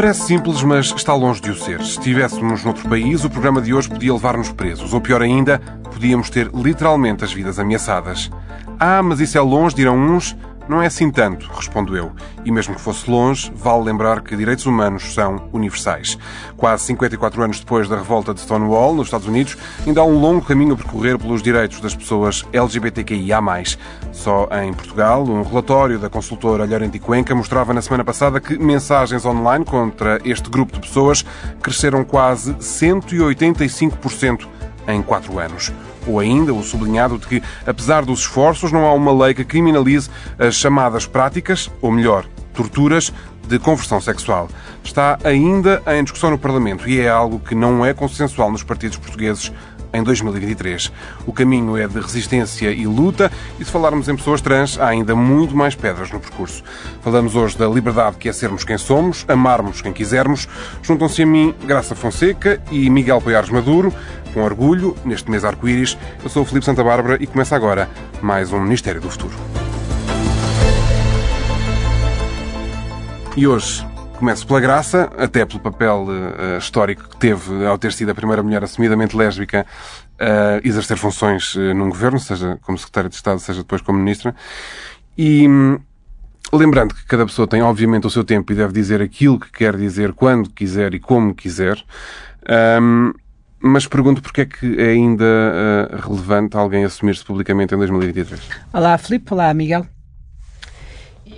Parece simples, mas está longe de o ser. Se estivéssemos noutro país, o programa de hoje podia levar-nos presos. Ou pior ainda, podíamos ter literalmente as vidas ameaçadas. Ah, mas isso é longe, dirão uns. Não é assim tanto, respondo eu. E mesmo que fosse longe, vale lembrar que direitos humanos são universais. Quase 54 anos depois da revolta de Stonewall, nos Estados Unidos, ainda há um longo caminho a percorrer pelos direitos das pessoas LGBTQIA+. Só em Portugal, um relatório da consultora Llorente Cuenca mostrava na semana passada que mensagens online contra este grupo de pessoas cresceram quase 185% em quatro anos ou ainda o sublinhado de que, apesar dos esforços, não há uma lei que criminalize as chamadas práticas, ou melhor, torturas, de conversão sexual. Está ainda em discussão no Parlamento e é algo que não é consensual nos partidos portugueses em 2023. O caminho é de resistência e luta, e se falarmos em pessoas trans, há ainda muito mais pedras no percurso. Falamos hoje da liberdade que é sermos quem somos, amarmos quem quisermos. Juntam-se a mim Graça Fonseca e Miguel Poiares Maduro, com orgulho, neste mês arco-íris. Eu sou o Filipe Santa Bárbara e começa agora mais um Ministério do Futuro. E hoje começo pela graça, até pelo papel uh, histórico que teve ao ter sido a primeira mulher assumidamente lésbica a uh, exercer funções uh, num governo, seja como secretária de Estado, seja depois como ministra. E um, lembrando que cada pessoa tem obviamente o seu tempo e deve dizer aquilo que quer dizer, quando quiser e como quiser. Um, mas pergunto porque é que é ainda relevante alguém assumir-se publicamente em 2023. Olá, Filipe. Olá, Miguel.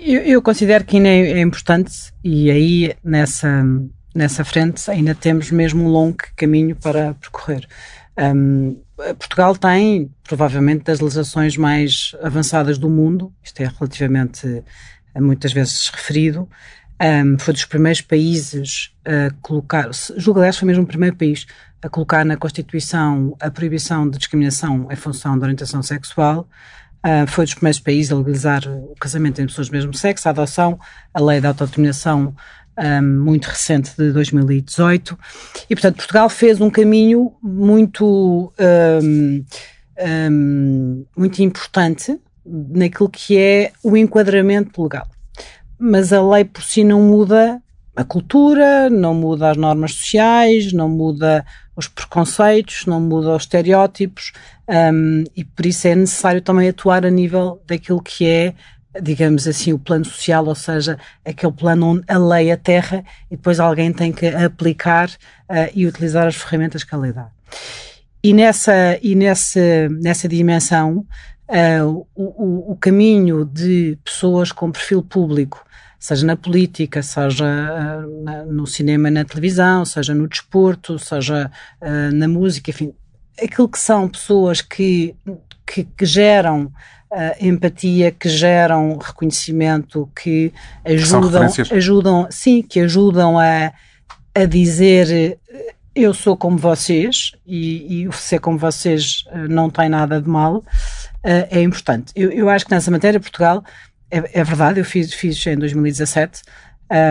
Eu, eu, considero que ainda é, é importante e aí nessa, nessa frente ainda temos mesmo um longo caminho para percorrer. Um, Portugal tem provavelmente das legislações mais avançadas do mundo, isto é relativamente muitas vezes referido. Um, foi dos primeiros países a colocar, julgo aliás foi mesmo o primeiro país a colocar na Constituição a proibição de discriminação em função da orientação sexual. Uh, foi dos primeiros países a legalizar o casamento entre pessoas do mesmo sexo, a adoção, a lei da autodeterminação um, muito recente de 2018. E, portanto, Portugal fez um caminho muito, um, um, muito importante naquilo que é o enquadramento legal. Mas a lei por si não muda a cultura, não muda as normas sociais, não muda os preconceitos, não muda os estereótipos um, e por isso é necessário também atuar a nível daquilo que é, digamos assim, o plano social, ou seja, aquele plano onde a lei é terra e depois alguém tem que aplicar uh, e utilizar as ferramentas que a lei dá. E nessa, e nessa, nessa dimensão, uh, o, o, o caminho de pessoas com perfil público seja na política, seja uh, no cinema, na televisão, seja no desporto, seja uh, na música, enfim, aquilo que são pessoas que, que, que geram uh, empatia, que geram reconhecimento, que ajudam, ajudam, sim, que ajudam a, a dizer eu sou como vocês e, e ser como vocês não tem nada de mal, é importante. Eu, eu acho que nessa matéria Portugal é, é verdade, eu fiz, fiz em 2017.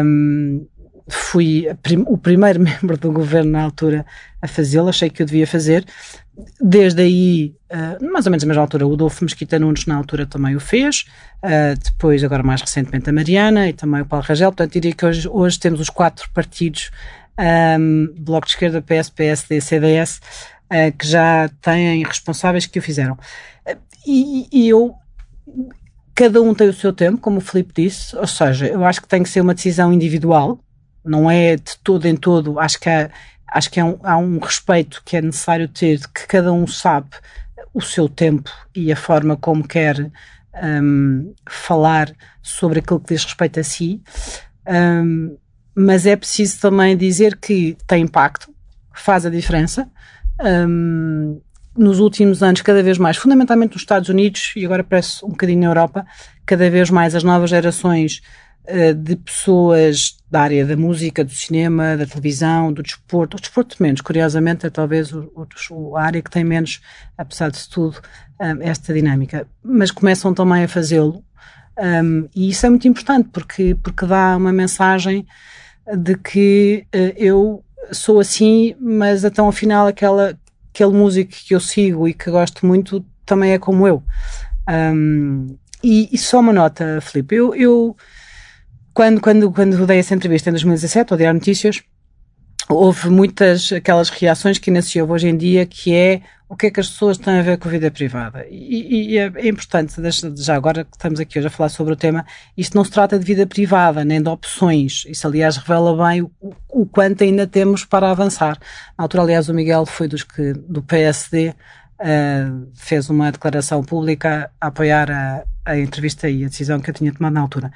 Um, fui prim, o primeiro membro do governo na altura a fazê-lo, achei que eu devia fazer. Desde aí, uh, mais ou menos na mesma altura, o Adolfo Mesquita Nunes na altura também o fez, uh, depois, agora mais recentemente, a Mariana e também o Paulo Rangel. Portanto, diria que hoje, hoje temos os quatro partidos, um, Bloco de Esquerda, PS, PSD, CDS, uh, que já têm responsáveis que o fizeram. E, e eu cada um tem o seu tempo, como o Filipe disse, ou seja, eu acho que tem que ser uma decisão individual, não é de todo em todo, acho que há, acho que há um, há um respeito que é necessário ter, que cada um sabe o seu tempo e a forma como quer um, falar sobre aquilo que diz respeito a si, um, mas é preciso também dizer que tem impacto, faz a diferença, um, nos últimos anos, cada vez mais, fundamentalmente nos Estados Unidos e agora parece um bocadinho na Europa, cada vez mais as novas gerações uh, de pessoas da área da música, do cinema, da televisão, do desporto, o desporto menos, curiosamente é talvez o, o, a área que tem menos, apesar de tudo, um, eh, esta dinâmica, mas começam também a fazê-lo um, e isso é muito importante porque, porque dá uma mensagem de que uh, eu sou assim, mas então afinal aquela aquele músico que eu sigo e que gosto muito também é como eu. Um, e, e, só uma nota, Filipe, eu, eu quando, quando, quando dei essa entrevista em 2017 ao Diário Notícias, houve muitas aquelas reações que ainda hoje em dia, que é o que é que as pessoas têm a ver com a vida privada. E, e é, é importante, já agora que estamos aqui hoje a falar sobre o tema, isto não se trata de vida privada, nem de opções. Isso, aliás, revela bem o, o quanto ainda temos para avançar. Na altura, aliás, o Miguel foi dos que, do PSD, uh, eh, fez uma declaração pública a apoiar a, a entrevista e a decisão que eu tinha tomado na altura.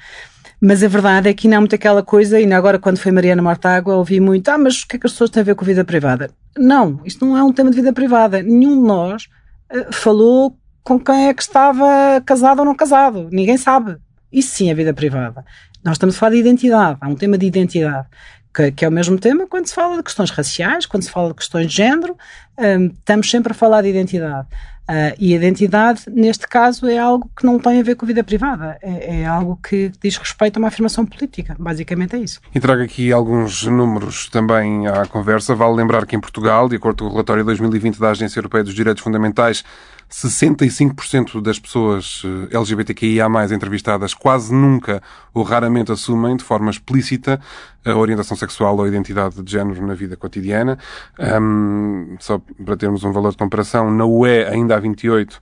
Mas a verdade é que não há muito aquela coisa, e agora quando foi Mariana Mortágua ouvi muito, ah, mas o que é que as pessoas têm a ver com vida privada? Não, isto não é um tema de vida privada. Nenhum de nós uh, falou com quem é que estava casado ou não casado. Ninguém sabe. Isso sim é vida privada. Nós estamos a falar de identidade. Há um tema de identidade. Que, que, é o mesmo tema quando se fala de questões raciais, quando se fala de questões de género, um, estamos sempre a falar de identidade. Uh, e a identidade, neste caso, é algo que não tem a ver com a vida privada, é, é, algo que diz respeito a uma afirmação política. Basicamente é isso. E trago aqui alguns números também à conversa. Vale lembrar que em Portugal, de acordo com o relatório 2020 da Agência Europeia dos Direitos Fundamentais, 65% das pessoas eh, LGBTQIA+, entrevistadas quase nunca ou raramente assumem de forma explícita a orientação sexual ou a identidade de género na vida cotidiana. Um, só para termos um valor de comparação, na UE, ainda há 28, uh,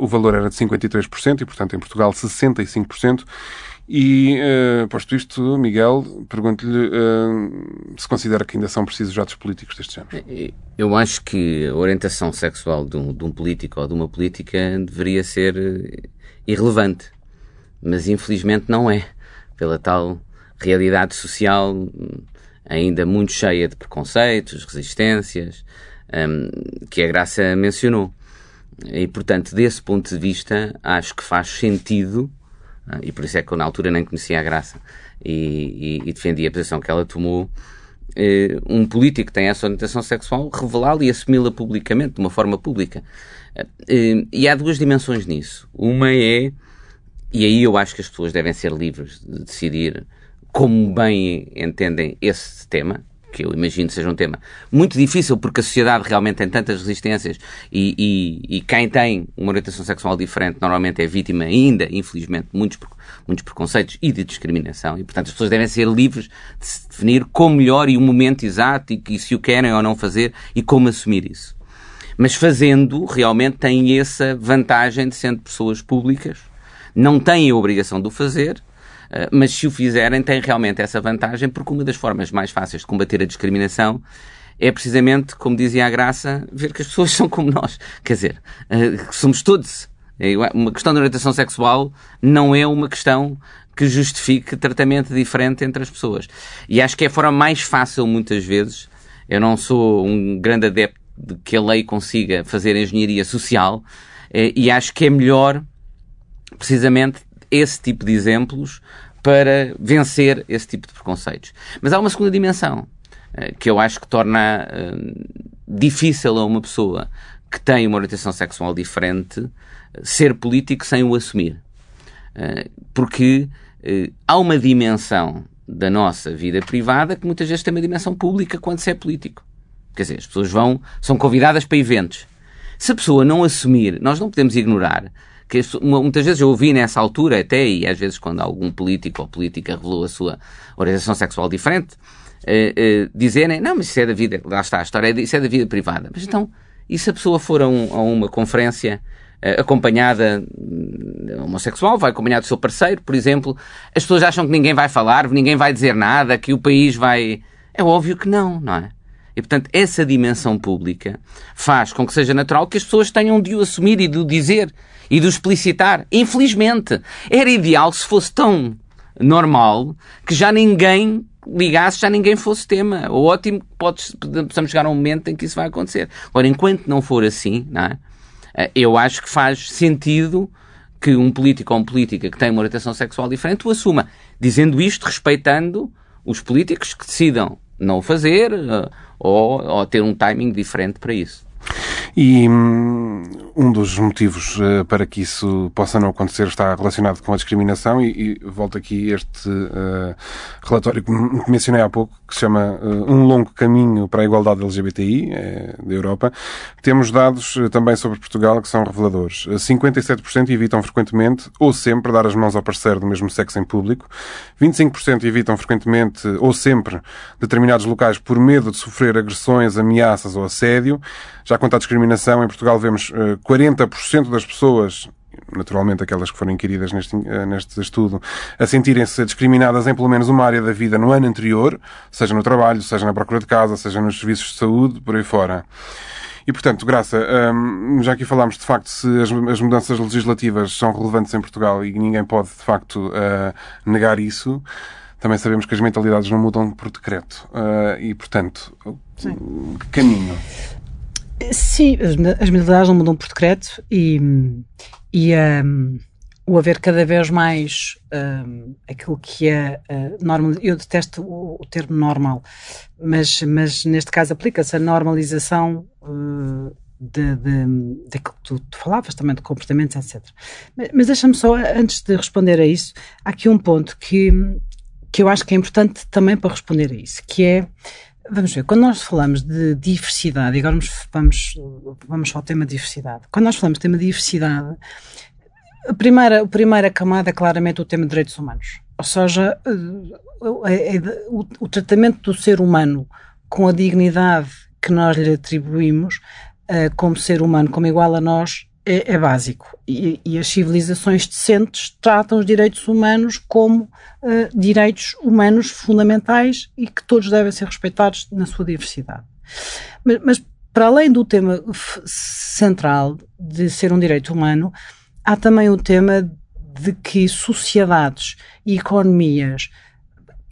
o valor era de 53% e, portanto, em Portugal, 65%. E, uh, posto isto, Miguel, pergunto-lhe uh, se considera que ainda são precisos atos políticos deste género. Eu acho que a orientação sexual de um, de um político ou de uma política deveria ser eh, irrelevante. Mas, infelizmente, não é. Pela tal realidade social ainda muito cheia de preconceitos, resistências, um, que a Graça mencionou. E, portanto, desse ponto de vista, acho que faz sentido e por isso é que eu na altura nem conhecia a Graça e, e, e defendi a posição que ela tomou. Eh, um político que tem essa orientação sexual, revelá-la e assumi-la publicamente, de uma forma pública. Eh, e há duas dimensões nisso. Uma é, e aí eu acho que as pessoas devem ser livres de decidir como bem entendem esse tema, que eu imagino seja um tema muito difícil porque a sociedade realmente tem tantas resistências e, e, e quem tem uma orientação sexual diferente normalmente é vítima ainda, infelizmente, de muitos, muitos preconceitos e de discriminação e, portanto, as pessoas devem ser livres de se definir como melhor e o momento exato e, e se o querem ou não fazer e como assumir isso. Mas fazendo, realmente têm essa vantagem de sendo pessoas públicas, não têm a obrigação de o fazer, mas se o fizerem, têm realmente essa vantagem, porque uma das formas mais fáceis de combater a discriminação é precisamente, como dizia a Graça, ver que as pessoas são como nós. Quer dizer, eh, somos todos. É uma questão de orientação sexual não é uma questão que justifique tratamento diferente entre as pessoas. E acho que é a forma mais fácil, muitas vezes. Eu não sou um grande adepto de que a lei consiga fazer engenharia social eh, e acho que é melhor, precisamente, esse tipo de exemplos para vencer esse tipo de preconceitos. Mas há uma segunda dimensão eh, que eu acho que torna uh, difícil a uma pessoa que tem uma orientação sexual diferente ser político sem o assumir. Porque há uma dimensão da nossa vida privada que muitas vezes tem uma dimensão pública quando se é político. Quer dizer, as pessoas vão, são convidadas para eventos. Se a pessoa não assumir, nós não podemos ignorar muitas vezes eu ouvi nessa altura até, e às vezes quando algum político ou política revelou a sua orientação sexual diferente, eh, dizerem, não, mas isso é da vida, lá está, a história é isso é da vida privada. Mas então, e se a pessoa for a, um, a uma conferência eh, acompanhada hum, homossexual, vai acompanhado do seu parceiro, por exemplo, as pessoas acham que ninguém vai falar, ninguém vai dizer nada, que o país vai... É óbvio que não, não é? E, portanto, essa dimensão pública faz com que seja natural que as pessoas tenham de o assumir e de o dizer e de o explicitar. Infelizmente, era ideal se fosse tão normal que já ninguém ligasse, já ninguém fosse tema. O ótimo que possamos chegar a um momento em que isso vai acontecer. Agora, enquanto não for assim, não é? Eh, eu acho que faz sentido que um político ou uma política que tem uma orientação sexual diferente o assuma. Dizendo isto, respeitando os políticos que decidam não o fazer uh, ou, ou ter um timing diferente para isso. E hum, um dos motivos uh, para que isso possa não acontecer está relacionado com a discriminação e, e volto aqui este uh, relatório que mencionei há pouco, que se chama uh, Um Longo Caminho para a Igualdade LGBTI, da Europa. Temos dados também sobre Portugal que são reveladores. 57% evitam frequentemente ou sempre dar as mãos ao parceiro do mesmo sexo em público. 25% evitam frequentemente ou sempre determinados locais por medo de sofrer agressões, ameaças ou assédio. Já quanto à discriminação, em Portugal vemos 40% das pessoas naturalmente aquelas que foram inquiridas neste, eh, neste estudo, a sentirem-se discriminadas em pelo menos uma área da vida no ano anterior, seja no trabalho, seja na procura de casa, seja nos serviços de saúde, por aí fora. E, portanto, Graça, hum, já aqui falámos de facto se as, as, mudanças legislativas são relevantes em Portugal e ninguém pode de facto uh, negar isso. Também sabemos que as mentalidades não mudam por decreto. E, portanto, Sim. caminho? Sim, as, as não mudam por decreto e, e um, o haver cada vez mais um, aquilo que é uh, normal. Eu detesto o, o, termo normal, mas, mas neste caso aplica-se a normalização. Uh, de que tu, tu, falavas também de comportamentos, etc. Mas, mas deixa-me só, antes de responder a isso, há aqui um ponto que, que eu acho que é importante também para responder a isso, que é Vamos ver, quando nós falamos de diversidade, e agora vamos, vamos, ao tema diversidade. Quando nós falamos de tema diversidade, a primeira, a primeira camada é claramente o tema de direitos humanos. Ou seja, é, é, o, o tratamento do ser humano com a dignidade que nós lhe atribuímos uh, como ser humano, como igual a nós, é, é básico. E, e, as civilizações decentes tratam os direitos humanos como uh, direitos humanos fundamentais e que todos devem ser respeitados na sua diversidade. Mas, mas para além do tema central de ser um direito humano, há também o tema de que sociedades e economias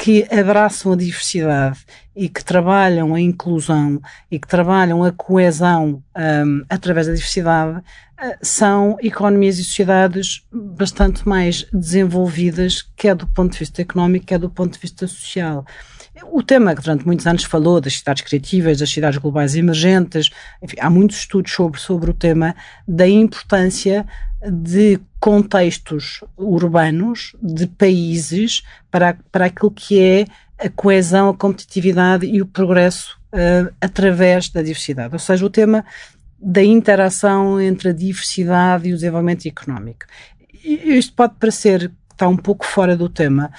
que abraçam a diversidade e que trabalham a inclusão e que trabalham a coesão um, através da diversidade são economias e sociedades bastante mais desenvolvidas, quer do ponto de vista económico, quer do ponto de vista social. O tema que durante muitos anos falou das cidades criativas, das cidades globais emergentes, enfim, há muitos estudos sobre, sobre o tema da importância de contextos urbanos, de países, para, para aquilo que é a coesão, a competitividade e o progresso uh, através da diversidade. Ou seja, o tema da interação entre a diversidade e o desenvolvimento económico. Isto pode parecer que está um pouco fora do tema,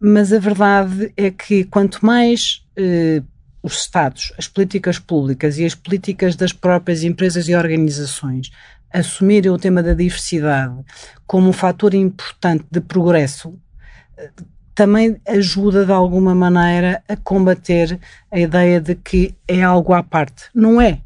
mas a verdade é que quanto mais uh, os Estados, as políticas públicas e as políticas das próprias empresas e organizações assumirem o tema da diversidade como um fator importante de progresso, também ajuda de alguma maneira a combater a ideia de que é algo à parte. Não é.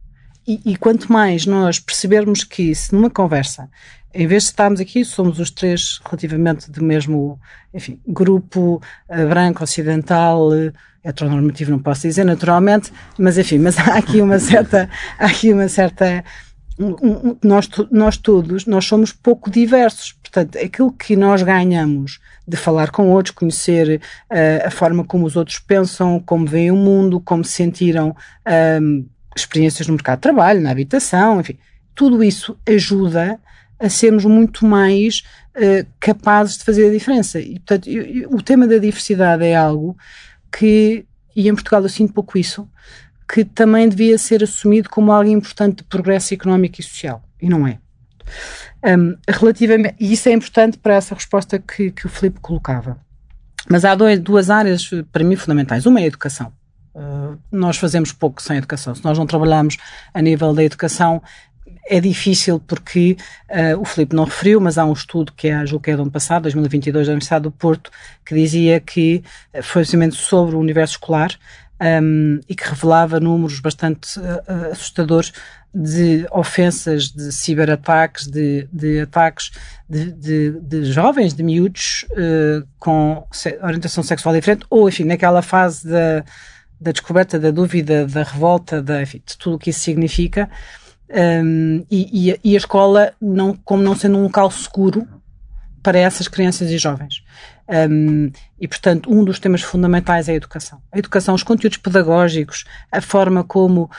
E, e quanto mais nós percebermos que se numa conversa, em vez de estarmos aqui, somos os três relativamente do mesmo, enfim, grupo uh, branco, ocidental, uh, heteronormativo, não posso dizer naturalmente, mas enfim, mas há aqui uma certa, há aqui uma certa nós, nós todos, nós somos pouco diversos. Portanto, aquilo que nós ganhamos de falar com outros, conhecer uh, a forma como os outros pensam, como veem o mundo, como se sentiram um, experiências no mercado de trabalho, na habitação, enfim, tudo isso ajuda a sermos muito mais uh, capazes de fazer a diferença. E, portanto, eu, eu, o tema da diversidade é algo que, e em Portugal eu sinto pouco isso, que também devia ser assumido como algo importante de progresso económico e social. E não é. Um, relativamente, e isso é importante para essa resposta que, que o Filipe colocava. Mas há dois, duas áreas para mim fundamentais. Uma é a educação. Uh, nós fazemos pouco sem educação. Se nós não trabalharmos a nível da educação, é difícil porque uh, o Filipe não referiu, mas há um estudo que é, julgo que é do ano passado, 2022, da Universidade do Porto, que dizia que foi precisamente sobre o universo escolar um, e que revelava números bastante uh, assustadores de ofensas, de ciberataques, de, de ataques de, de, de, jovens, de miúdos uh, com orientação sexual diferente, ou enfim, naquela fase da, da descoberta, da dúvida, da revolta, da, enfim, de tudo o que isso significa. Um, e, e, a escola, não, como não sendo um local seguro para essas crianças e jovens. Um, e, portanto, um dos temas fundamentais é a educação. A educação, os conteúdos pedagógicos, a forma como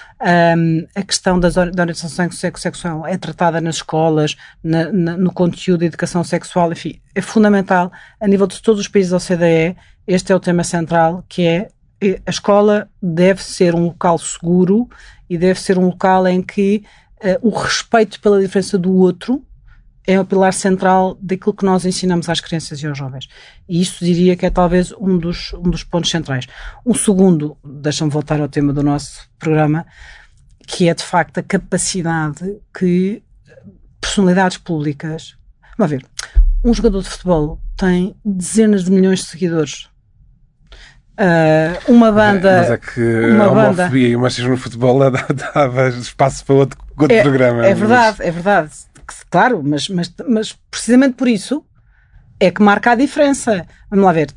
um, a questão da orientação sexual é tratada nas escolas, na, na, no conteúdo de educação sexual, enfim, é fundamental a nível de todos os países da OCDE. Este é o tema central, que é a escola deve ser um local seguro e deve ser um local em que uh, o respeito pela diferença do outro é o pilar central daquilo que nós ensinamos às crianças e aos jovens. E isso diria que é talvez um dos, um dos pontos centrais. Um segundo, deixa-me voltar ao tema do nosso programa, que é de facto a capacidade que personalidades públicas. Vamos ver, um jogador de futebol tem dezenas de milhões de seguidores. Uh, uma banda. Mas é que uma a homofobia banda, e o machismo no futebol dava espaço para outro, outro é, programa. É verdade, mas... é verdade claro, mas, mas, mas precisamente por isso é que marca a diferença. Vamos lá ver.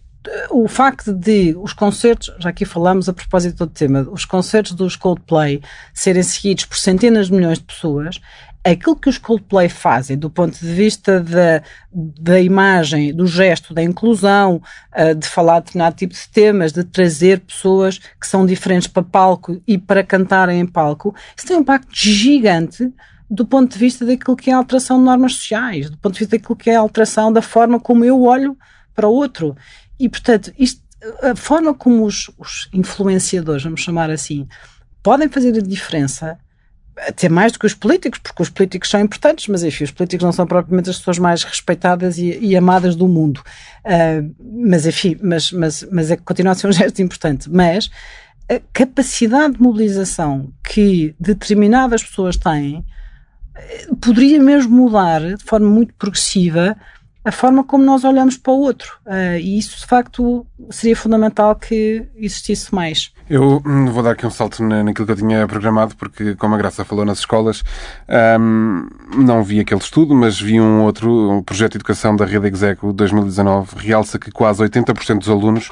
O facto de os concertos, já aqui falamos a propósito do tema, os concertos dos Coldplay serem seguidos por centenas de milhões de pessoas, aquilo que os Coldplay fazem do ponto de vista da, da imagem, do gesto, da inclusão, eh, de falar de determinado tipo de temas, de trazer pessoas que são diferentes para palco e para cantarem em palco, isso tem um impacto gigante do ponto de vista daquilo que é a alteração de normas sociais, do ponto de vista daquilo que é a alteração da forma como eu olho para o outro. E, portanto, isto, a forma como os, os influenciadores, vamos chamar assim, podem fazer a diferença até mais do que os políticos, porque os políticos são importantes, mas enfim, os políticos não são propriamente as pessoas mais respeitadas e, e amadas do mundo. Uh, mas enfim, mas, mas, mas é que continua a ser um gesto importante. Mas a capacidade de mobilização que determinadas pessoas têm poderia mesmo mudar de forma muito progressiva a forma como nós olhamos para o outro. Uh, e isso, de facto, seria fundamental que existisse mais. Eu hum, vou dar aqui um salto naquilo que eu tinha programado, porque, como a Graça falou nas escolas, um, não vi aquele estudo, mas vi um outro, um projeto de educação da Rede Execo 2019, realça que quase 80% dos alunos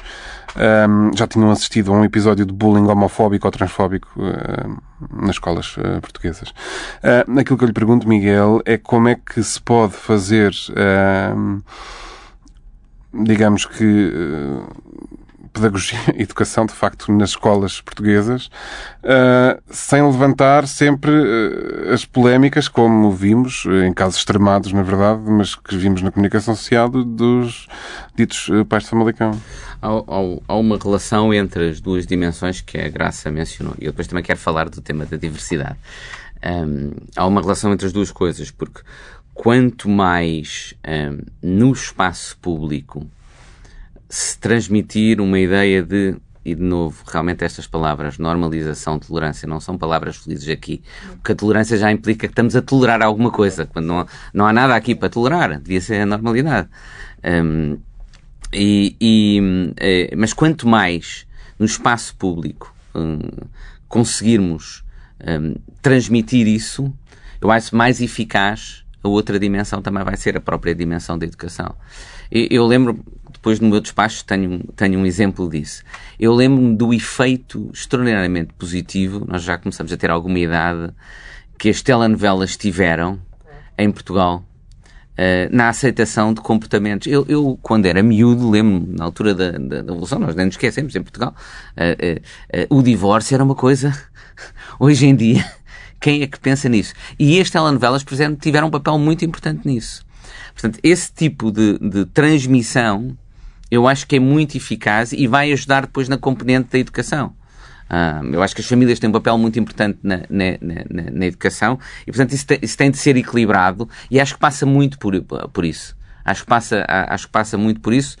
um, já tinham assistido a um episódio de bullying homofóbico ou transfóbico uh, nas escolas uh, portuguesas. Uh, aquilo que eu lhe pergunto, Miguel, é como é que se pode fazer, digamos que pedagogia educação, de facto, nas escolas portuguesas, uh, sem levantar sempre uh, as polémicas, como vimos, em casos extremados, na verdade, mas que vimos na comunicação social dos ditos uh, pais de Famalicão. Há, há, há, uma relação entre as duas dimensões que a Graça mencionou, e eu depois também quero falar do tema da diversidade. Um, há uma relação entre as duas coisas, porque quanto mais um, no espaço público se transmitir uma ideia de, e de novo, realmente estas palavras, normalização, tolerância, não são palavras felizes aqui, porque a tolerância já implica que estamos a tolerar alguma coisa, quando não, não há nada aqui para tolerar, devia ser a normalidade. Um, e, e, é, mas quanto mais no espaço público um, conseguirmos um, transmitir isso, eu acho mais eficaz a outra dimensão também vai ser a própria dimensão da educação. Eu, eu lembro, depois no meu despacho tenho, tenho um exemplo disso. Eu lembro-me do efeito extraordinariamente positivo, nós já começamos a ter alguma idade, que as telenovelas tiveram em Portugal Uh, na aceitação de comportamentos. Eu, eu quando era miúdo, lembro-me, na altura da, da, da, Revolução, nós nem nos esquecemos, em Portugal, uh, uh, o divórcio era uma coisa, hoje em dia, quem é que pensa nisso? E as telenovelas, por exemplo, tiveram um papel muito importante nisso. Portanto, esse tipo de, de transmissão eu acho que é muito eficaz e vai ajudar depois na componente da educação. Uh, eu acho que as famílias têm um papel muito importante na, na, na, na educação e, portanto, isso tem, isso tem, de ser equilibrado e acho que passa muito por, por isso. Acho que passa, acho que passa muito por isso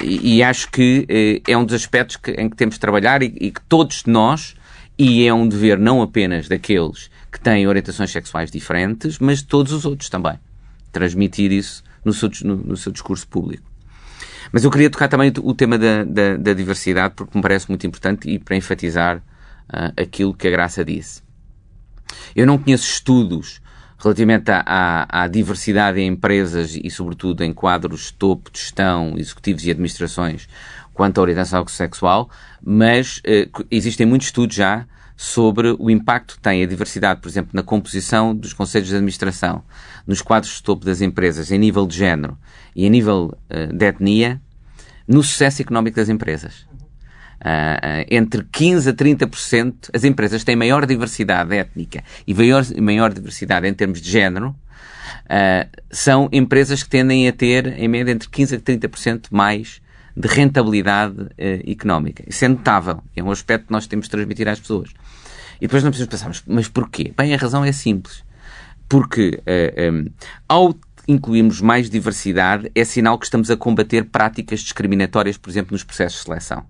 e, e, acho que eh, é um dos aspectos que, em que temos de trabalhar e, e que todos nós, e é um dever não apenas daqueles que têm orientações sexuais diferentes, mas de todos os outros também. Transmitir isso no seu, no, no seu discurso público. Mas eu queria tocar também o tema da, da, da diversidade, porque me parece muito importante e para enfatizar uh, aquilo que a Graça disse. Eu não conheço estudos relativamente à, à, à, diversidade em empresas e, sobretudo, em quadros topo de gestão, executivos e administrações quanto à orientação sexual, mas uh, existem muitos estudos já sobre o impacto que tem a diversidade, por exemplo, na composição dos conselhos de administração, nos quadros de topo das empresas, em nível de género e em nível uh, de etnia, no sucesso económico das empresas. Uh, entre 15% a 30%, as empresas têm maior diversidade étnica e maior, maior diversidade em termos de género, uh, são empresas que tendem a ter, em média, entre 15% a 30% mais de rentabilidade uh, económica. Isso é notável, é um aspecto que nós temos de transmitir às pessoas. E depois não precisamos pensar, mas, mas porquê? Bem, a razão é simples. Porque um, ao incluirmos mais diversidade, é sinal que estamos a combater práticas discriminatórias, por exemplo, nos processos de seleção.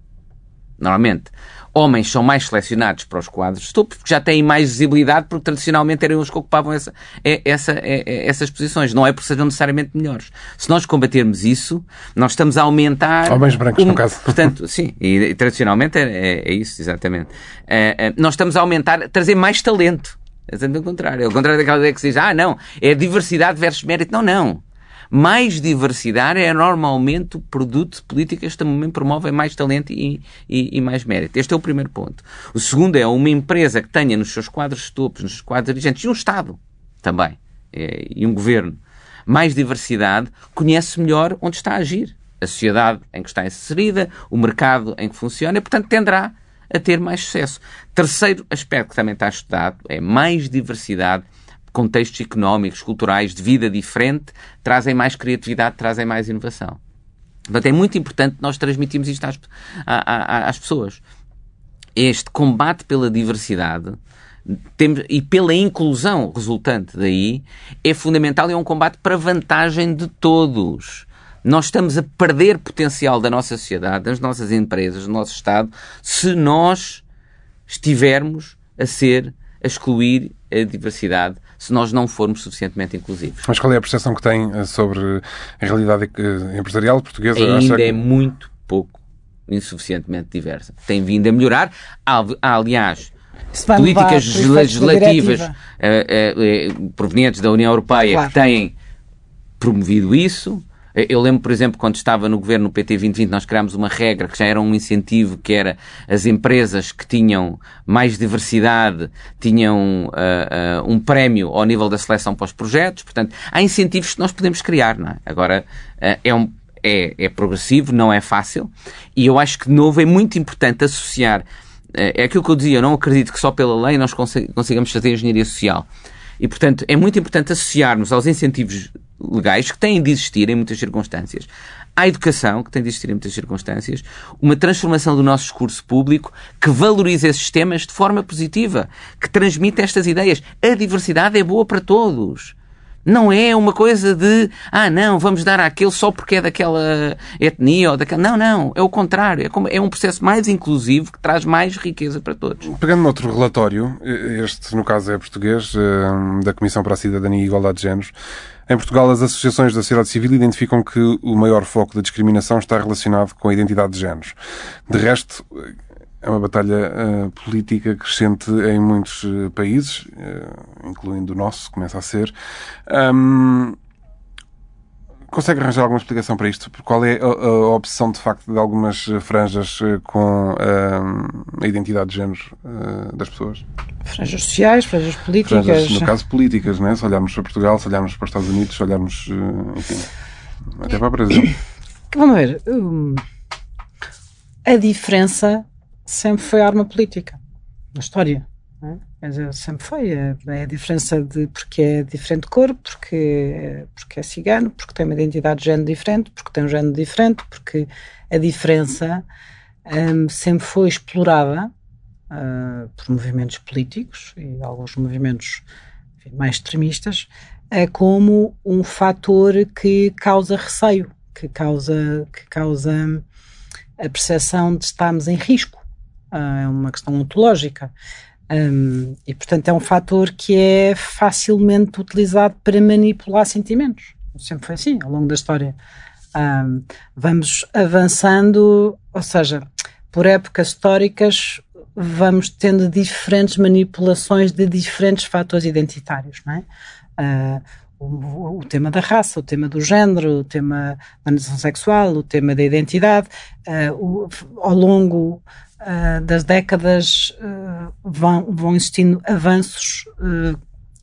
Normalmente, homens são mais selecionados para os quadros de topo porque já têm mais visibilidade, porque tradicionalmente eram os que ocupavam essa, é, essa, é, é, essas posições. Não é por sejam necessariamente melhores. Se nós combatermos isso, nós estamos a aumentar. Homens brancos, um, no caso. Portanto, sim, e, e tradicionalmente é, é, é, isso, exatamente. É, nós estamos a aumentar, trazer mais talento. É o contrário. É o contrário daquela ideia que se diz, ah, não, é diversidade versus mérito. Não, não mais diversidade é normalmente o produto de políticas que também promovem mais talento e, e, e, mais mérito. Este é o primeiro ponto. O segundo é uma empresa que tenha nos seus quadros topos, nos seus quadros dirigentes, e um Estado também, é, e um governo, mais diversidade, conhece melhor onde está a agir. A sociedade em que está inserida, o mercado em que funciona, e, portanto, tenderá a ter mais sucesso. Terceiro aspecto que também está estudado é mais diversidade contextos económicos, culturais, de vida diferente, trazem mais criatividade, trazem mais inovação. Portanto, é muito importante nós transmitirmos isto às, às pessoas. Este combate pela diversidade e pela inclusão resultante daí é fundamental e é um combate para vantagem de todos. Nós estamos a perder potencial da nossa sociedade, das nossas empresas, do nosso Estado, se nós estivermos a ser, a excluir a diversidade se nós não formos suficientemente inclusivos. Mas qual é a percepção que tem eh, sobre a realidade eh, empresarial portuguesa? Ainda é muito pouco, insuficientemente diversa. Tem vindo a melhorar. Há, aliás, políticas legislativas uh, uh, provenientes da União Europeia claro. que têm promovido isso. Eu lembro, por exemplo, quando estava no governo no PT 2020, nós criámos uma regra que já era um incentivo, que era as empresas que tinham mais diversidade tinham uh, uh, um prémio ao nível da seleção para os projetos. Portanto, há incentivos que nós podemos criar. Não é? Agora, uh, é um é, é, progressivo, não é fácil, e eu acho que de novo é muito importante associar. É aquilo que eu dizia, eu não acredito que só pela lei nós consigamos fazer engenharia social. E, portanto, é muito importante associarmos aos incentivos legais que têm de existir em muitas circunstâncias. À educação, que tem de existir em muitas circunstâncias, uma transformação do nosso discurso público que valorize esses temas de forma positiva, que transmita estas ideias. A diversidade é boa para todos. Não é uma coisa de, ah, não, vamos dar àquele só porque é daquela etnia ou daquela. Não, não. É o contrário. É, como, é um processo mais inclusivo que traz mais riqueza para todos. Pegando noutro relatório, este, no caso, é português, eh, da Comissão para a Cidadania e Igualdade de Géneros, em Portugal, as associações da sociedade civil identificam que o maior foco da discriminação está relacionado com a identidade de géneros. De resto, é uma batalha uh, política crescente em muitos uh, países, uh, incluindo o nosso, começa a ser. Um, consegue arranjar alguma explicação para isto? Qual é a, a obsessão, de facto, de algumas franjas com a identidade de género das pessoas? Franjas sociais, franjas políticas. Franjas, no caso, políticas, né? se olharmos para Portugal, se olharmos para os Estados Unidos, se olharmos, enfim, até para o Brasil. Vamos ver. Um, a diferença sempre foi arma política na história. É? Dizer, sempre foi. É, é, a diferença de porque é diferente de cor, porque, porque é cigano, porque tem uma identidade de género diferente, porque tem um género diferente, porque a diferença um, sempre foi explorada uh, por movimentos políticos e alguns movimentos enfim, mais extremistas uh, como um fator que causa receio, que causa, que causa a percepção de estarmos em risco é uma questão ontológica. Um, e, portanto, é um fator que é facilmente utilizado para manipular sentimentos. Sempre foi assim, ao longo da história. Um, vamos avançando, ou seja, por épocas históricas, vamos tendo diferentes manipulações de diferentes fatores identitários, não é? Uh, o, o, tema da raça, o tema do género, o tema da nação sexual, o tema da identidade, uh, o, ao longo uh, das décadas uh, vão, vão existindo avanços uh,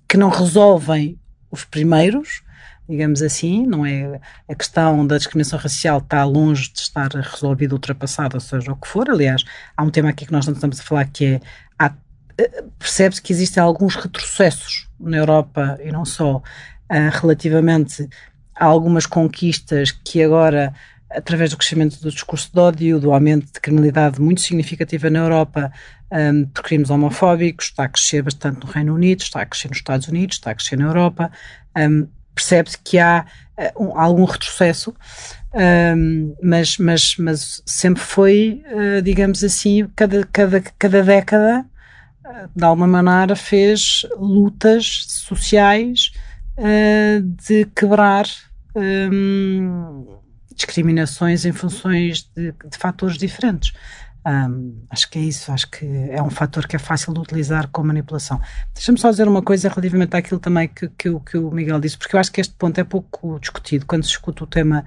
que não resolvem os primeiros, digamos assim, não é a questão da discriminação racial está longe de estar resolvida, ultrapassada, seja o que for. Aliás, há um tema aqui que nós não estamos a falar que é percebe-se que existem alguns retrocessos na Europa e não só relativamente a algumas conquistas que agora através do crescimento do discurso de ódio, do aumento de criminalidade muito significativa na Europa um, crimes homofóbicos, está a crescer bastante no Reino Unido, está a crescer nos Estados Unidos, está a crescer na Europa. Um, Percebe-se que há uh, um, algum retrocesso, um, mas, mas, mas sempre foi, uh, digamos assim, cada, cada, cada década, uh, de alguma maneira, fez lutas sociais de quebrar. Um, discriminações em funções de, de fatores diferentes. Um, acho que é isso, acho que é um fator que é fácil de utilizar com manipulação. Deixa-me só dizer uma coisa relativamente àquilo também que, que, que, o Miguel disse, porque eu acho que este ponto é pouco discutido quando se escuta o tema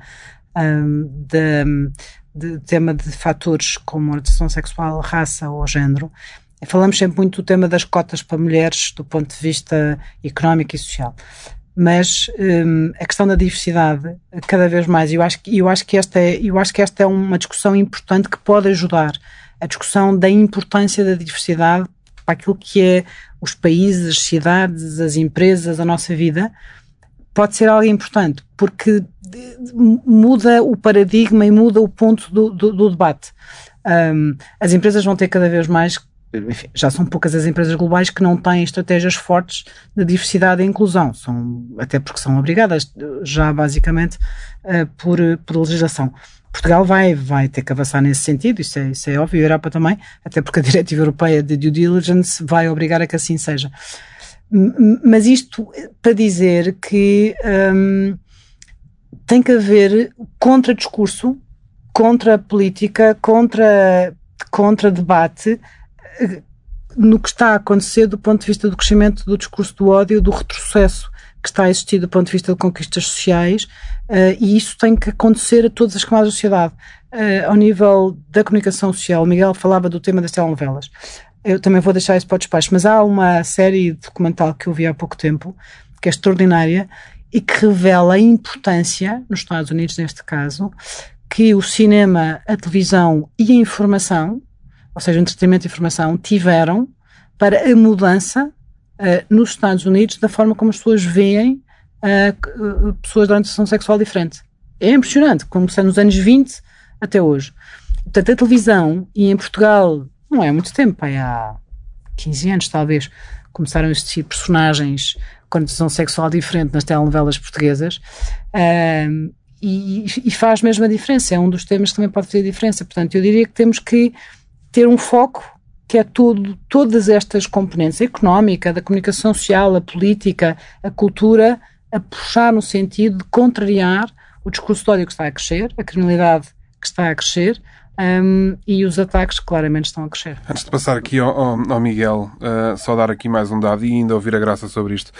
um, de, de, tema de fatores como orientação sexual, raça ou género. Falamos sempre muito do tema das cotas para mulheres do ponto de vista económico e social mas um, a questão da diversidade cada vez mais eu acho que eu acho que esta é eu acho que esta é uma discussão importante que pode ajudar a discussão da importância da diversidade para aquilo que é os países, as cidades, as empresas, a nossa vida pode ser algo importante porque muda o paradigma e muda o ponto do, do, do debate. Um, as empresas vão ter cada vez mais enfim, já são poucas as empresas globais que não têm estratégias fortes de diversidade e inclusão, são, até porque são obrigadas já basicamente uh, por, por legislação. Portugal vai, vai ter que avançar nesse sentido, isso é, isso é óbvio, a Europa também, até porque a Diretiva Europeia de Due Diligence vai obrigar a que assim seja. Mas isto para dizer que um, tem que haver contra-discurso, contra-política, contra, contra-debate no que está a acontecer do ponto de vista do crescimento do discurso do ódio, do retrocesso que está a existir do ponto de vista de conquistas sociais, uh, e isso tem que acontecer a todas as camadas da sociedade. Uh, ao nível da comunicação social, o Miguel falava do tema das telenovelas. Eu também vou deixar isso para o despacho, mas há uma série documental que eu vi há pouco tempo, que é extraordinária, e que revela a importância, nos Estados Unidos neste caso, que o cinema, a televisão e a informação ou seja, entretenimento e informação, tiveram para a mudança uh, nos Estados Unidos da forma como as pessoas veem uh, pessoas de orientação sexual diferente. É impressionante, começando nos anos 20 até hoje. Portanto, a televisão, e em Portugal não é há muito tempo, é há 15 anos talvez, começaram a existir personagens com orientação sexual diferente nas telenovelas portuguesas. Uh, e, e, faz mesmo a diferença, é um dos temas que também pode fazer a diferença. Portanto, eu diria que temos que ter um foco que é tudo, todas estas componentes, a económica, da comunicação social, a política, a cultura, a puxar no sentido de contrariar o discurso de ódio que está a crescer, a criminalidade que está a crescer, um, e os ataques claramente estão a crescer. Antes de passar aqui ao, ao, ao Miguel, uh, só dar aqui mais um dado e ainda ouvir a graça sobre isto,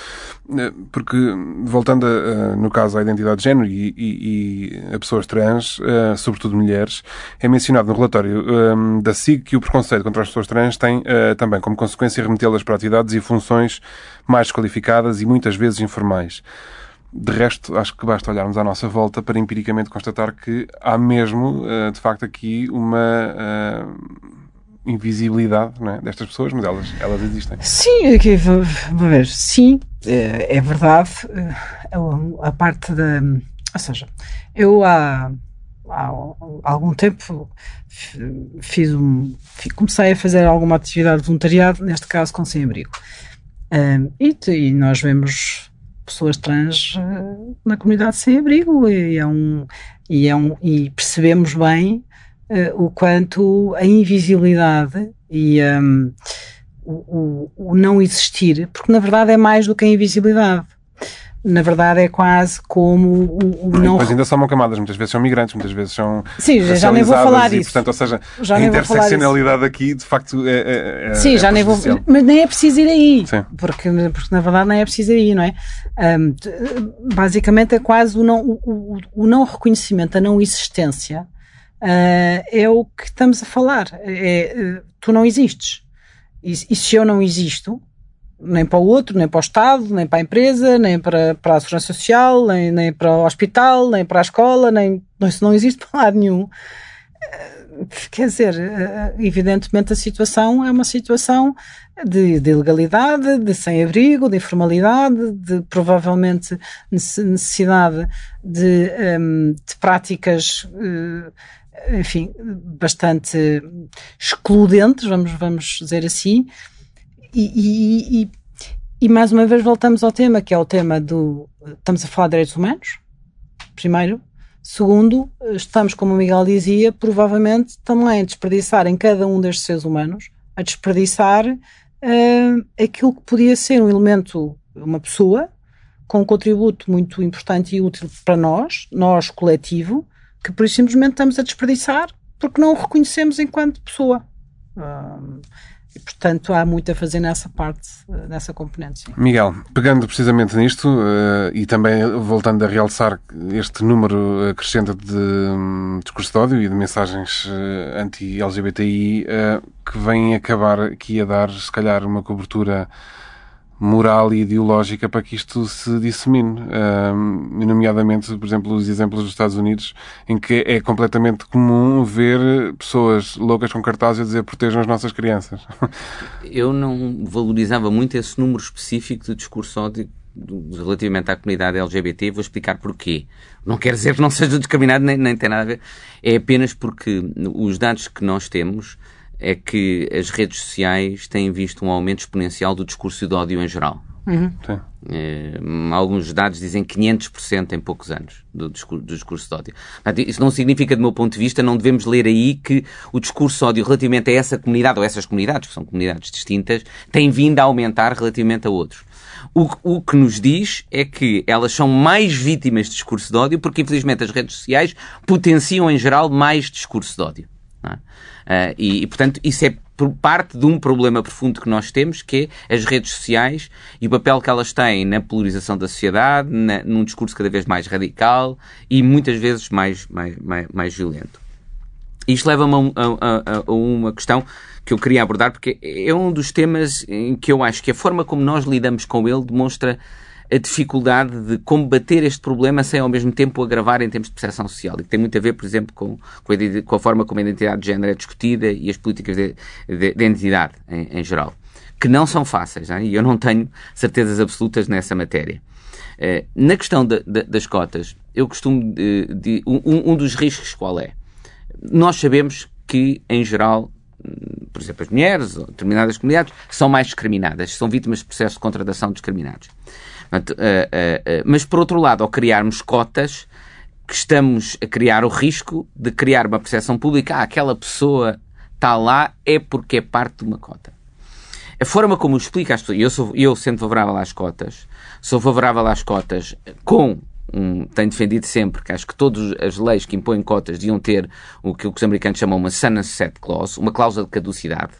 uh, porque voltando a, uh, no caso à identidade de género e, e, e a pessoas trans, sobretudo mulheres, é mencionado no relatório um, da SIG que o preconceito contra as pessoas trans tem também como consequência remetê-las para atividades e funções mais qualificadas e muitas vezes informais. De resto, acho que basta olharmos à nossa volta para empiricamente constatar que há mesmo, eh, de facto, aqui uma uh, invisibilidade é, destas pessoas, mas elas, elas existem. Sim, aqui, vamos ver, sim, é, é verdade. Eh, a parte da. Ou seja, eu há, há algum tempo fiz um, comecei a fazer alguma atividade de voluntariado, neste caso com sem-abrigo. Um, e, e nós vemos pessoas trans uh, na comunidade sem abrigo e, é um, e, é um, e percebemos bem uh, o quanto a invisibilidade e um, o, o, o, não existir, porque na verdade é mais do que a invisibilidade na verdade é quase como o, o não. Mas ainda são camadas, muitas vezes são migrantes, muitas vezes são. Sim, já nem vou falar disso. Portanto, ou seja, já a interseccionalidade aqui de facto é. é, é Sim, já é nem vou. Mas nem é preciso ir aí. Sim. Porque, porque na verdade nem é preciso ir aí, não é? Um, basicamente é quase o não, o, o, o não reconhecimento, a não existência uh, é o que estamos a falar. É, tu não existes. E, e, se eu não existo, nem para o outro, nem para o Estado, nem para a empresa, nem para, para a Segurança Social, nem, nem para o hospital, nem para a escola, nem, isso não existe para lado nenhum. Quer dizer, evidentemente a situação é uma situação de, de ilegalidade, de sem-abrigo, de informalidade, de provavelmente necessidade de, um, de práticas, eh, enfim, bastante excludentes, vamos, vamos dizer assim, e, e, e, mais uma vez voltamos ao tema, que é o tema do. Estamos a falar de direitos humanos, primeiro. Segundo, estamos, como o Miguel dizia, provavelmente também a desperdiçar em cada um destes seres humanos, a desperdiçar uh, aquilo que podia ser um elemento, uma pessoa, com um contributo muito importante e útil para nós, nós coletivo, que por isso simplesmente estamos a desperdiçar porque não o reconhecemos enquanto pessoa. Uh, e, portanto, há muito a fazer nessa parte, eh, nessa componente. Sim. Miguel, pegando precisamente nisto uh, e também voltando a realçar este número crescente de um, discurso de ódio e de mensagens uh, anti-LGBTI que vêm acabar aqui a dar, se calhar, uma cobertura moral e ideológica para que isto se dissemine. Um, nomeadamente, por exemplo, os exemplos dos Estados Unidos, em que é completamente comum ver pessoas loucas com cartazes a dizer protejam as nossas crianças. Eu não valorizava muito esse número específico de discurso ódio relativamente à comunidade LGBT, vou explicar porquê. Não quer dizer que não seja discriminado, nem, nem tem nada a ver. É apenas porque os dados que nós temos é que as redes sociais têm visto um aumento exponencial do discurso de ódio em geral. Uhum. É, alguns dados dizem 500% em poucos anos do discurso, do discurso de ódio. Isso não significa, do meu ponto de vista, não devemos ler aí que o discurso de ódio relativamente a essa comunidade ou essas comunidades, que são comunidades distintas, tem vindo a aumentar relativamente a outros. O, o que nos diz é que elas são mais vítimas de discurso de ódio porque, infelizmente, as redes sociais potenciam em geral mais discurso de ódio. Uh, e, e, portanto, isso é parte de um problema profundo que nós temos, que é as redes sociais e o papel que elas têm na polarização da sociedade, na, num discurso cada vez mais radical e muitas vezes mais, mais, mais, mais violento. Isto leva-me a, a, a, uma questão que eu queria abordar, porque é um dos temas em que eu acho que a forma como nós lidamos com ele demonstra a dificuldade de combater este problema sem ao mesmo tempo agravar em termos de percepção social. E que tem muito a ver, por exemplo, com, com, a, com a forma como a identidade de género é discutida e as políticas de, de, de identidade em, em, geral. Que não são fáceis, hein? e eu não tenho certezas absolutas nessa matéria. Uh, na questão de, das cotas, eu costumo. De um, um dos riscos qual é? Nós sabemos que, em geral, por exemplo, as mulheres ou determinadas comunidades são mais discriminadas, são vítimas de processos de contratação discriminados. Uh, uh, uh, mas, por outro lado, ao criarmos cotas, que estamos a criar o risco de criar uma percepção pública, ah, aquela pessoa está lá é porque é parte de uma cota. A forma como explica às pessoas, eu, sou, eu sendo favorável às cotas, sou favorável às cotas com um, tenho defendido sempre que acho que todas as leis que impõem cotas deviam ter o que os americanos chamam uma sunset clause, uma cláusula de caducidade,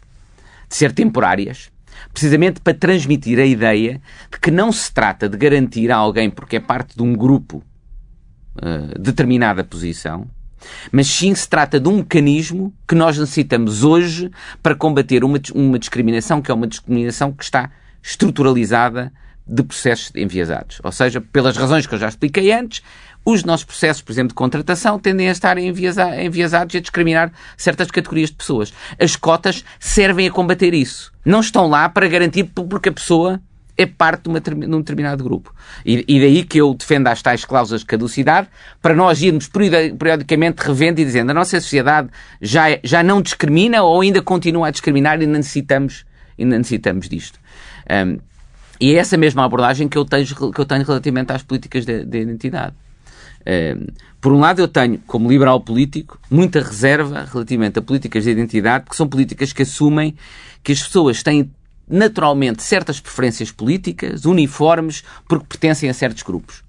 de ser temporárias, precisamente para transmitir a ideia de que não se trata de garantir a alguém porque é parte de um grupo uh, determinada posição, mas sim se trata de um mecanismo que nós necessitamos hoje para combater uma, uma discriminação que é uma discriminação que está estruturalizada de processos enviesados. Ou seja, pelas razões que eu já expliquei antes, os nossos processos, por exemplo, de contratação tendem a estar enviesados e a discriminar certas categorias de pessoas. As cotas servem a combater isso. Não estão lá para garantir porque a pessoa é parte de, uma, de um determinado grupo. E, e, daí que eu defendo as tais cláusulas de caducidade, para nós irmos periodicamente revendo e dizendo a nossa sociedade já, já não discrimina ou ainda continua a discriminar e necessitamos, ainda necessitamos disto. Um, e é essa mesma abordagem que eu tenho, que eu tenho relativamente às políticas de, de identidade. Uh, por um lado, eu tenho, como liberal político, muita reserva relativamente a políticas de identidade, porque são políticas que assumem que as pessoas têm naturalmente certas preferências políticas, uniformes, porque pertencem a certos grupos.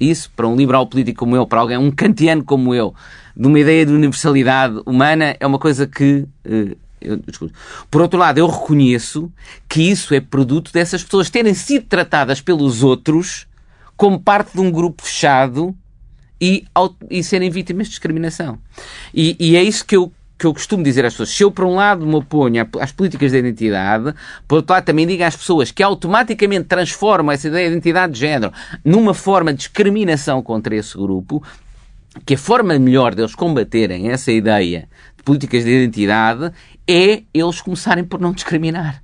Isso, para um liberal político como eu, para alguém, um kantiano como eu, de uma ideia de universalidade humana, é uma coisa que uh, eu, Por outro lado, eu reconheço que isso é produto dessas pessoas terem sido tratadas pelos outros como parte de um grupo fechado e, e serem vítimas de discriminação. E, e é isso que eu que eu costumo dizer às pessoas, se eu por um lado me oponho às políticas de identidade, por outro lado também digo às pessoas que automaticamente transformam essa ideia de identidade de género numa forma de discriminação contra esse grupo, que a forma melhor deles combaterem essa ideia de políticas de identidade é eles começarem por não discriminar.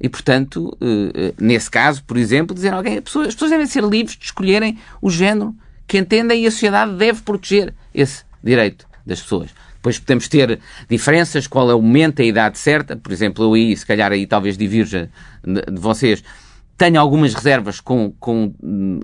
E, portanto, eh, eh, nesse caso, por exemplo, dizer alguém, as pessoas, as pessoas devem ser livres de escolherem o género que entendem e a sociedade deve proteger esse direito das pessoas. Depois podemos ter diferenças, qual é o momento, a idade certa. Por exemplo, eu aí, se calhar aí talvez divirja de, de vocês. Tenho algumas reservas com, com,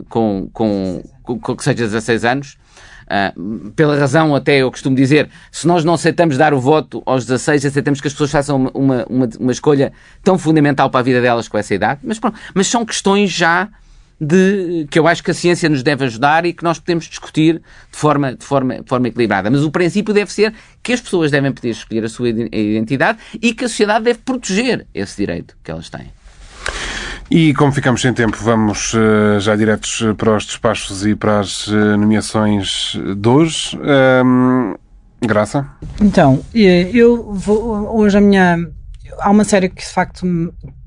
com, com, com que seja 16 anos. Uh, pela razão, até eu costumo dizer, se nós não aceitamos dar o voto aos 16, aceitamos que as pessoas façam uma, uma, uma escolha tão fundamental para a vida delas com essa idade. Mas, pronto, mas são questões já de, que eu acho que a ciência nos deve ajudar e que nós podemos discutir de forma, de forma, de forma equilibrada. Mas o princípio deve ser que as pessoas devem poder escolher a sua identidade e que a sociedade deve proteger esse direito que elas têm. E como ficamos sem tempo, vamos uh, já diretos para os despachos e para as uh, nomeações de hoje. Um, Graça? Então, eh, eu vou, hoje a minha há uma série que de facto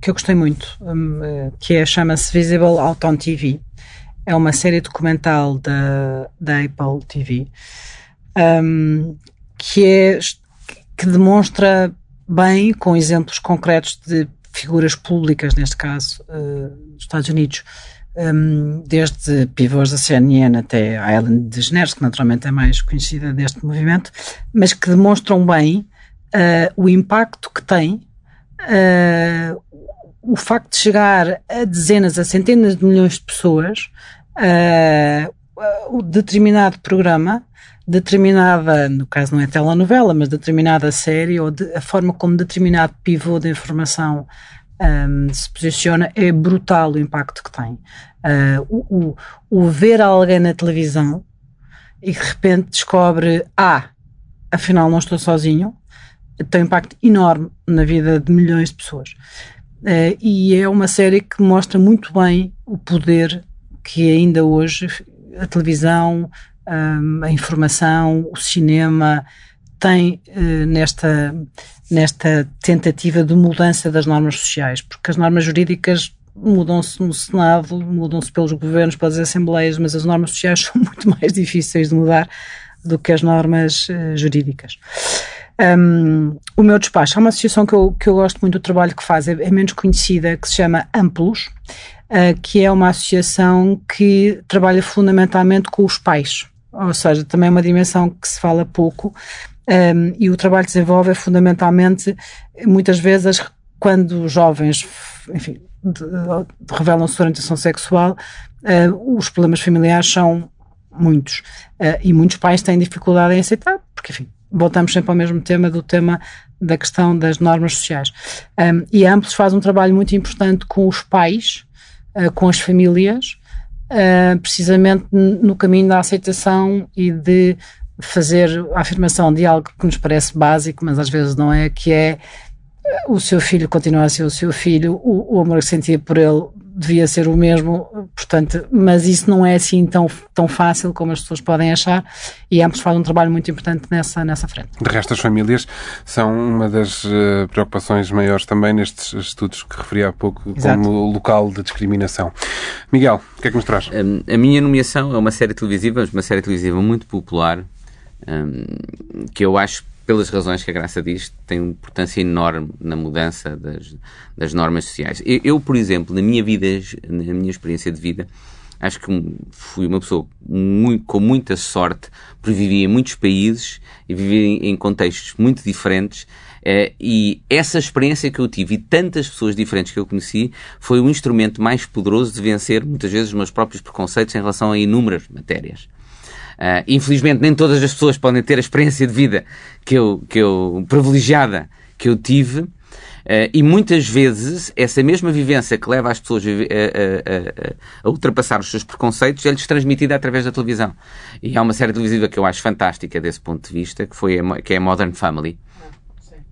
que eu gostei muito, um, eh, que é, chama-se Visible Out on TV. É uma série documental da, da Apple TV um, que, é, que demonstra bem, com exemplos concretos de figuras públicas, neste caso, uh, dos Estados Unidos, um, desde pivôs da CNN até a Ellen DeGeneres, que naturalmente é mais conhecida deste movimento, mas que demonstram bem uh, o impacto que tem uh, o facto de chegar a dezenas, a centenas de milhões de pessoas, uh, o determinado programa, determinada, no caso não é telenovela, mas determinada série, ou de, a forma como determinado pivô de informação um, se posiciona, é brutal o impacto que tem. Uh, o, o, o, ver alguém na televisão e de repente descobre, ah, afinal não estou sozinho, tem um impacto enorme na vida de milhões de pessoas. Uh, e é uma série que mostra muito bem o poder que ainda hoje a televisão, a informação, o cinema tem uh, nesta, nesta tentativa de mudança das normas sociais, porque as normas jurídicas mudam-se no Senado, mudam-se pelos governos, pelas assembleias, mas as normas sociais são muito mais difíceis de mudar do que as normas uh, jurídicas. Um, o meu despacho é uma associação que eu, que eu gosto muito do trabalho que faz, é, é menos conhecida, que se chama Amplos, uh, que é uma associação que trabalha fundamentalmente com os pais, ou seja, também é uma dimensão que se fala pouco, um, e o trabalho que desenvolve é fundamentalmente, muitas vezes, quando jovens, enfim, revelam sua orientação sexual, uh, os problemas familiares são muitos, uh, e muitos pais têm dificuldade em aceitar, porque, enfim, voltamos sempre ao mesmo tema do tema da questão das normas sociais. Um, e Amplos faz um trabalho muito importante com os pais, uh, com as famílias, uh, precisamente no caminho da aceitação e de fazer a afirmação de algo que nos parece básico, mas às vezes não é, que é o seu filho continua a ser o seu filho, o, o amor que sentia por ele devia ser o mesmo, portanto, mas isso não é assim tão, tão fácil como as pessoas podem achar e ambos fazem um trabalho muito importante nessa, nessa frente. De resto, as famílias são uma das uh, preocupações maiores também nestes estudos que referi há pouco Exato. como local de discriminação. Miguel, o que é que nos traz? A, a minha nomeação é uma série televisiva, uma série televisiva muito popular, um, que eu acho pelas razões que a Graça diz, tem uma importância enorme na mudança das, das normas sociais. Eu, eu, por exemplo, na minha vida, na minha experiência de vida, acho que fui uma pessoa muito, com muita sorte, porque vivi em muitos países e vivi em contextos muito diferentes. Eh, e essa experiência que eu tive e tantas pessoas diferentes que eu conheci foi o instrumento mais poderoso de vencer muitas vezes os meus próprios preconceitos em relação a inúmeras matérias. Uh, infelizmente, nem todas as pessoas podem ter a experiência de vida que eu, que eu privilegiada que eu tive. Uh, e muitas vezes essa mesma vivência que leva as pessoas a, a, a, a, ultrapassar os seus preconceitos é-lhes transmitida através da televisão. E há uma série televisiva que eu acho fantástica desse ponto de vista, que, foi a, que é a Modern Family.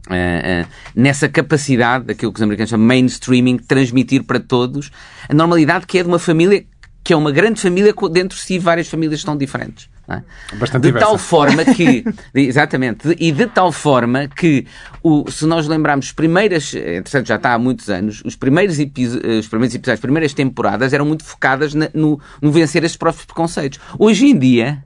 Uh, uh, nessa capacidade daquilo que os americanos chamam mainstreaming, transmitir para todos a normalidade que é de uma família que é uma grande família dentro de si várias famílias estão diferentes. É? Bastante de diversa. tal forma que, exatamente, e de tal forma que, o, se nós lembrarmos, primeiras, entretanto já está há muitos anos, os primeiros, os primeiros episódios, as primeiras temporadas eram muito focadas na, no, no vencer esses próprios preconceitos. Hoje em dia,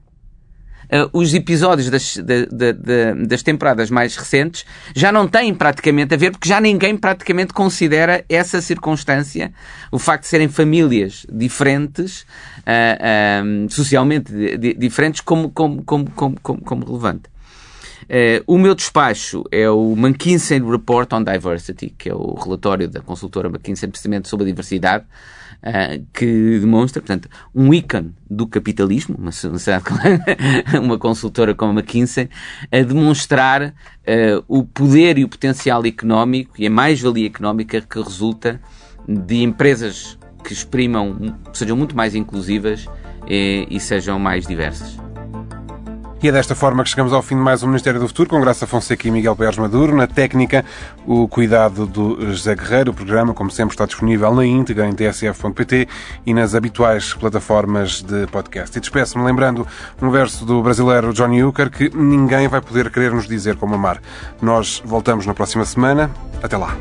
uh, os episódios das, de, de, de, das temporadas mais recentes já não têm praticamente a ver, porque já ninguém praticamente considera essa circunstância, o facto de serem famílias diferentes, uh, socialmente diferentes, como, como, como, como, como, como relevante. Uh, o meu despacho é o McKinsey Report on Diversity, que é o relatório da consultora McKinsey precisamente sobre a diversidade, uh, que demonstra, portanto, um ícone do capitalismo, uma, uma consultora como a McKinsey, a demonstrar uh, o poder e o potencial económico e a mais-valia económica que resulta de empresas que exprimam, sejam muito mais inclusivas e, e sejam mais diversas. E é desta forma que chegamos ao fim de mais um Ministério do Futuro, com Graça Fonseca e Miguel Pérez Maduro. Na técnica, o cuidado do José Guerreiro. O programa, como sempre, está disponível na íntegra em tsf.pt e nas habituais plataformas de podcast. E despeço-me lembrando um verso do brasileiro Johnny Hooker que ninguém vai poder querer nos dizer como amar. Nós voltamos na próxima semana. Até lá.